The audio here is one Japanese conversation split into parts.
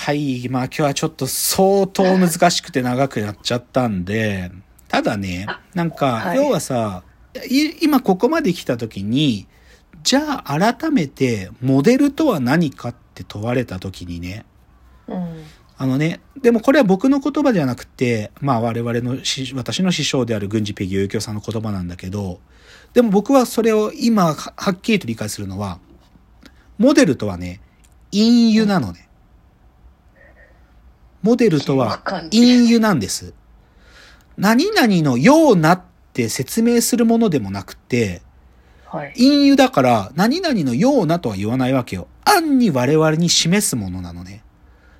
はい。まあ今日はちょっと相当難しくて長くなっちゃったんで、ただね、なんか、はい要はさ、い今ここまで来た時に、じゃあ改めてモデルとは何かって問われた時にね、うん。あのね、でもこれは僕の言葉じゃなくて、まあ我々のし、私の師匠である軍事ペギヨユキョさんの言葉なんだけど、でも僕はそれを今ははっきりと理解するのは、モデルとはね、隠喩なのね。モデルとは隠喩なんです。何々のようなって説明するものでもなくて、はい。隠喩だから何々のようなとは言わないわけよ。暗に我々に示すものなのね。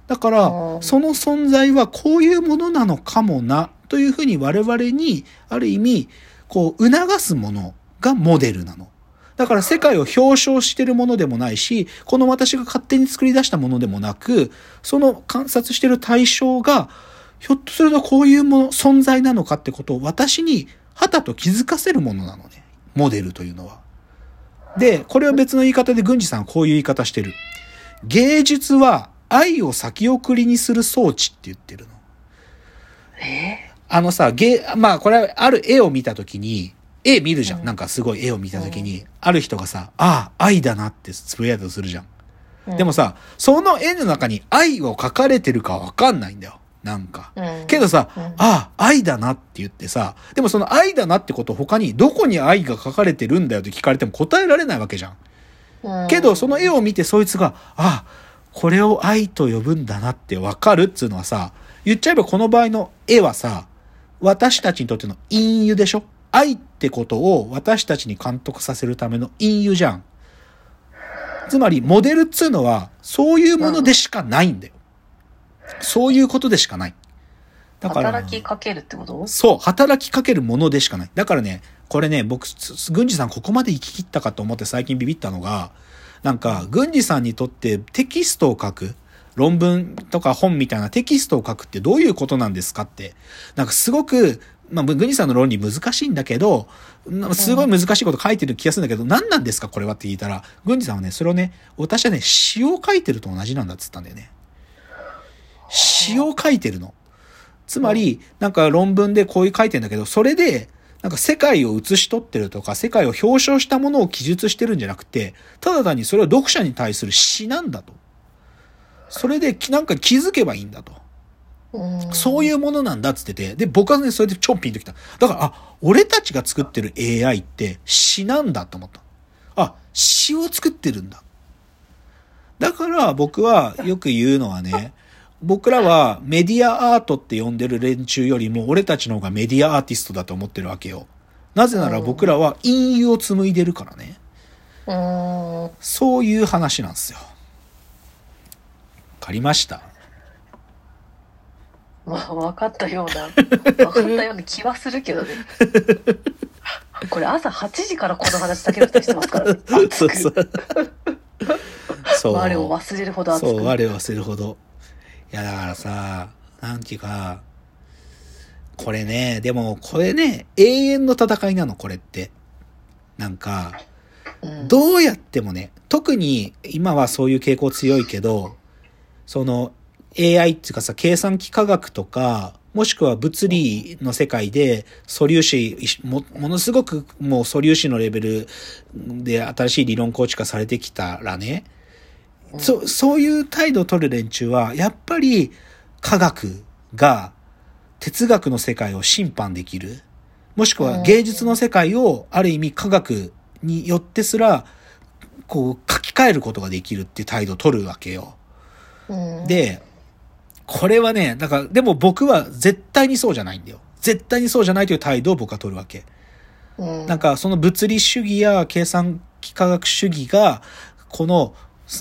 だからう、んその存在はこういうものなのかもな、というふうに我々に、ある意味、こう、促すものがモデルなの。だから世界を表彰してるものでもないし、この私が勝手に作り出したものでもなく、その観察してる対象が、ひょっとするとこういうもの、存在なのかってことを私に、はたと気づかせるものなのね。モデルというのは。で、これは別の言い方で軍事さんはこういう言い方してる。芸術は愛を先送りにする装置って言ってるの。え？あのさ、芸、まあこれはある絵を見たときに、絵見るじゃん。なんかすごい絵を見たときに、ある人がさ、ああ、愛だなってつぶやいたとするじゃん。ーでも、さ、その絵の中に愛を描かれてるかわかんないんだよ。なんか。うんけどさ、うんああ、愛だなって言ってさ、でもその愛だなってこと他にどこに愛が描かれてるんだよって聞かれても答えられないわけじゃん。うんけど、その絵を見てそいつが、あ、これを愛と呼ぶんだなってわかるっつうのはさ、言っちゃえばこの場合の絵はさ、私たちにとっての隠喩でしょ？愛ってことを私たちに監督させるための隠喩じゃん。つまり、モデルっつうのは、そういうものでしかないんだよ。そういうことでしかない。だから、働きかけるってこと？そう、働きかけるものでしかない。だからね、これね、僕、す軍事さんここまで行き切ったかと思って最近ビビったのが、なんか、軍事さんにとってテキストを書く、論文とか本みたいなテキストを書くってどういうことなんですかって、なんかすごく、まあ、軍事さんの論理難しいんだけど、なすごい難しいこと書いてる気がするんだけど、何なんですかこれはって聞いたら、軍事さんはね、それをね、私はね、詩を書いてると同じなんだっつったんだよね。詩を書いてるの。つまり、なんか論文でこういう書いてんだけど、それで、なんか世界を写し取ってるとか、世界を表彰したものを記述してるんじゃなくて、ただ単にそれは読者に対する詩なんだと。それできなんか気づけばいいんだと。うんそういうものなんだっつってて、で、僕はね、それでちょんピンときた。だから、あ、俺たちが作ってる AI って詩なんだと思った。あ、詩を作ってるんだ。だから僕はよく言うのはね、僕らはメディアアートって呼んでる連中よりも俺たちの方がメディアアーティストだと思ってるわけよ。なぜなら僕らは隠喩を紡いでるからね。うん。そういう話なんですよ。わかりました？まあ、分かったような、分かったような気はするけどね。これ朝8時からこの話だけだったりしてますからね。熱くそう。我を忘れるほど熱く。そう、我を忘れるほど。いや、だからさ、なんていうか、これね、でも、これね、永遠の戦いなの、これって。なんか、うんどうやってもね、特に今はそういう傾向強いけど、その AI っていうかさ、計算機科学とか、もしくは物理の世界で素粒子、もものすごくもう素粒子のレベルで新しい理論構築がされてきたらね、そそういう態度を取る連中は、やっぱり科学が哲学の世界を審判できる。もしくは芸術の世界をある意味科学によってすら、こう書き換えることができるっていう態度を取るわけよ。うん、で、これはね、だから、でも僕は絶対にそうじゃないんだよ。絶対にそうじゃないという態度を僕は取るわけ。うん、なんかその物理主義や計算機科学主義が、この、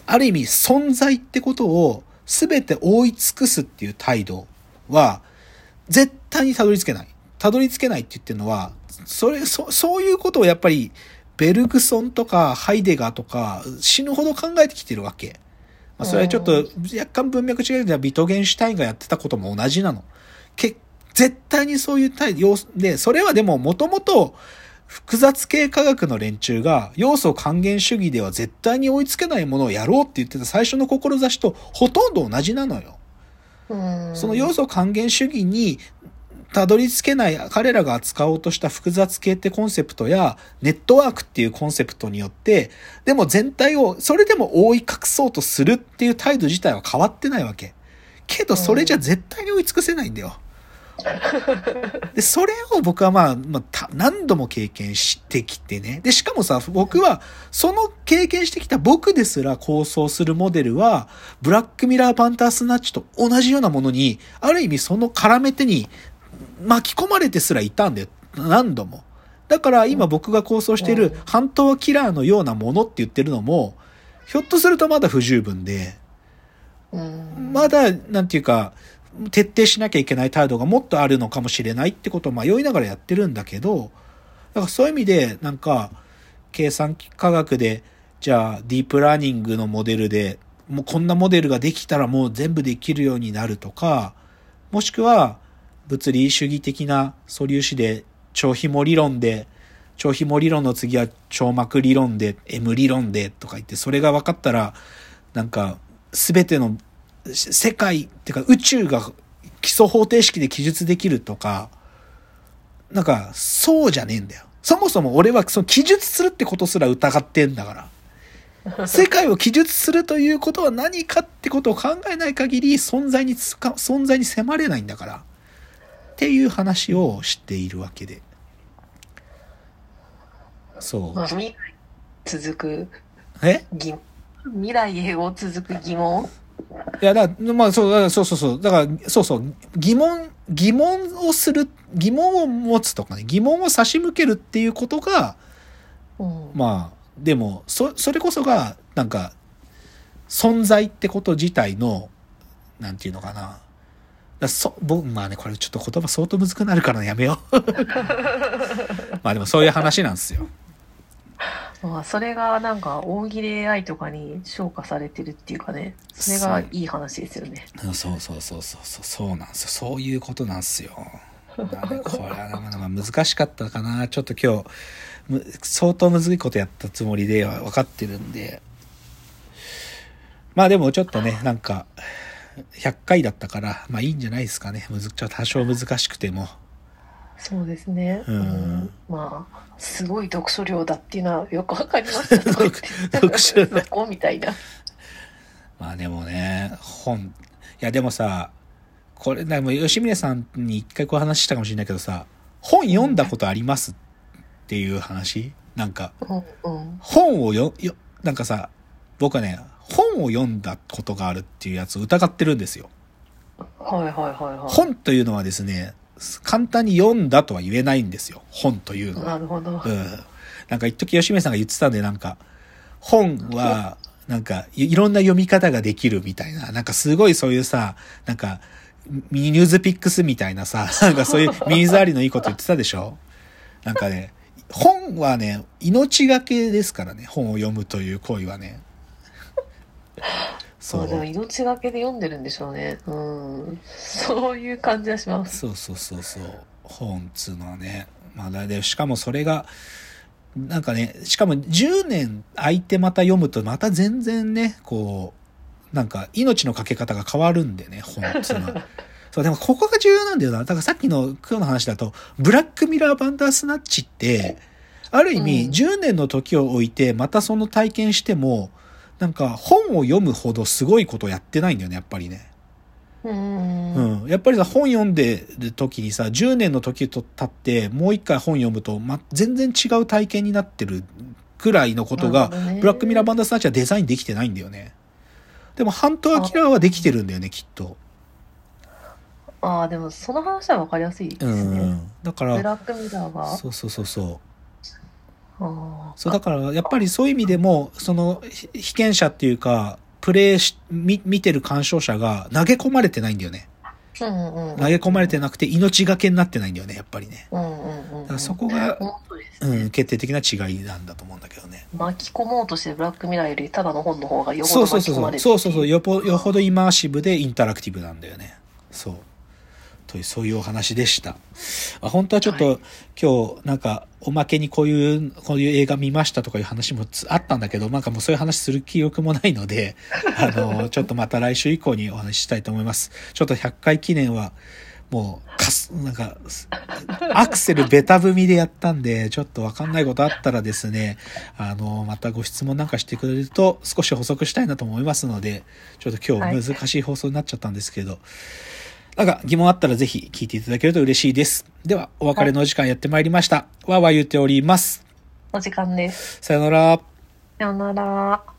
ある意味存在ってことを全て覆い尽くすっていう態度は、絶対にたどり着けない。たどり着けないって言ってるのは、それ、そ、そういうことをやっぱり、ベルグソンとかハイデガーとか死ぬほど考えてきてるわけ。まあ、それはちょっと若干文脈違うけど、ビトゲンシュタインがやってたことも同じなの。け絶対にそういう態度で、それはでももともと複雑系科学の連中が要素還元主義では絶対に追いつけないものをやろうって言ってた最初の志とほとんど同じなのよ。うんその要素還元主義にたどり着けない彼らが扱おうとした複雑系ってコンセプトやネットワークっていうコンセプトによって、でも全体をそれでも覆い隠そうとするっていう態度自体は変わってないわけ。けどそれじゃ絶対に追い尽くせないんだよ。で、それを僕はまあ、まあ、た何度も経験してきてね。で、しかもさ、僕は、その経験してきた僕ですら構想するモデルは、ブラックミラーパンタースナッチと同じようなものに、ある意味その絡め手に巻き込まれてすらいたんだよ。何度も。だから今僕が構想している半島キラーのようなものって言ってるのも、ひょっとするとまだ不十分で、うんまだ、なんていうか、徹底しなきゃいけない態度がもっとあるのかもしれないってことを迷いながらやってるんだけど、だからそういう意味で、なんか、計算科学で、じゃあ、ディープラーニングのモデルで、もうこんなモデルができたらもう全部できるようになるとか、もしくは、物理主義的な素粒子で、超紐理論で、超紐理論の次は超膜理論で、M 理論でとか言って、それが分かったら、なんか、すべての世界っていうか宇宙が基礎方程式で記述できるとか、なんか、そうじゃねえんだよ。そもそも俺はその記述するってことすら疑ってんだから。世界を記述するということは何かってことを考えない限り存在につか、存在に迫れないんだから。っていう話をしているわけで。そうま。あ未来続くえ？疑未来へを続く疑問？いや、だからまあ、そう、だからそうそうそう。だから、そうそう。疑問、疑問をする、疑問を持つとかね、疑問を差し向けるっていうことが、うんまあ、でも、そ、それこそが、なんか、存在ってこと自体の、なんていうのかな。だそ、僕、まあね、これちょっと言葉相当難くなるからやめよう。まあでもそういう話なんですよ。まあそれがなんか大喜利 AI とかに昇華されてるっていうかね。それがいい話ですよね。うんそうそうそうそうそうそうなんですよ。そういうことなんですよ。これは難しかったかな。ちょっと今日む相当むずいことやったつもりで分かってるんで。まあでもちょっとねなんか100回だったからまあいいんじゃないですかね。むずちょっと多少難しくても。そうですね。うん。まあすごい読書量だっていうのはよくわかりましたとか言って読書量みたいな。まあでもね本いやでもさこれでも吉峰さんに一回こう話したかもしれないけどさ本読んだことありますっていう話？なんかうんうん。本をよ、よ、なんかさ、僕はね、本を読んだことがあるっていうやつを疑ってるんですよ。はいはいはいはい本というのはですね、簡単に読んだとは言えないんですよ。本というのは。なるほどうん。なんか一時吉見さんが言ってたんで、なんか、本は、なんかい、いろんな読み方ができるみたいな、なんかすごいそういうさ、なんか、ミニニュースピックスみたいなさ、なんかそういう耳障りのいいこと言ってたでしょ？なんかね、本はね、命がけですからね、本を読むという行為はね。そそうでもう。命がけで読んでるんでしょうねうんそういう感じはしますそうそうそうそう。本っつうのはね。まあ、だで、しかもそれが、なんかね、しかも10年空いてまた読むとまた全然ね、こう、なんか命のかけ方が変わるんでね、本っつうのは。そう、でもここが重要なんだよな。だからさっきの今日の話だと、ブラックミラーバンダースナッチって、ある意味うん10年の時を置いてまたその体験しても、なんか本を読むほどすごいことやってないんだよね、やっぱりね。うんうん。やっぱりさ、本読んでる時にさ、10年の時と経って、もう一回本読むと、ま、全然違う体験になってるくらいのことが、ブラックミラーバンダースナッチはデザインできてないんだよね。でも、ハントアキラーはできてるんだよね、きっと。ああでもその話はわかりやすいでうすね、ん。だから、ブラックミラーが？そうそうそうそう。あそう、だから、やっぱりそういう意味でも、その、ひ被験者っていうか、プレイし、見、見てる鑑賞者が投げ込まれてないんだよね。あうんうんうん投げ込まれてなくて、命がけになってないんだよね、やっぱりね。うんうんうんだからそこが、本当ですね、うん、決定的な違いなんだと思うんだけどね。巻き込もうとしてブラックミラーよりただの本の方がよほどそうそうそうそう。巻き込まれるそうそうそう。よぽ、よほどイマーシブでインタラクティブなんだよね。そう。という、そういうお話でした。まあ、本当はちょっと、今日、なんか、おまけにこういう、こういう映画見ましたとかいう話もつあったんだけど、なんかもうそういう話する気力もないので、あの、ちょっとまた来週以降にお話ししたいと思います。ちょっと100回記念は、もう、かす、なんか、アクセルベタ踏みでやったんで、ちょっとわかんないことあったらですね、あの、またご質問なんかしてくれると少し補足したいなと思いますので、ちょっと今日難しい放送になっちゃったんですけど、なんか疑問あったらぜひ聞いていただけると嬉しいです。では、お別れのお時間やってまいりました。わーわー言っております。お時間です。さよなら。さよなら。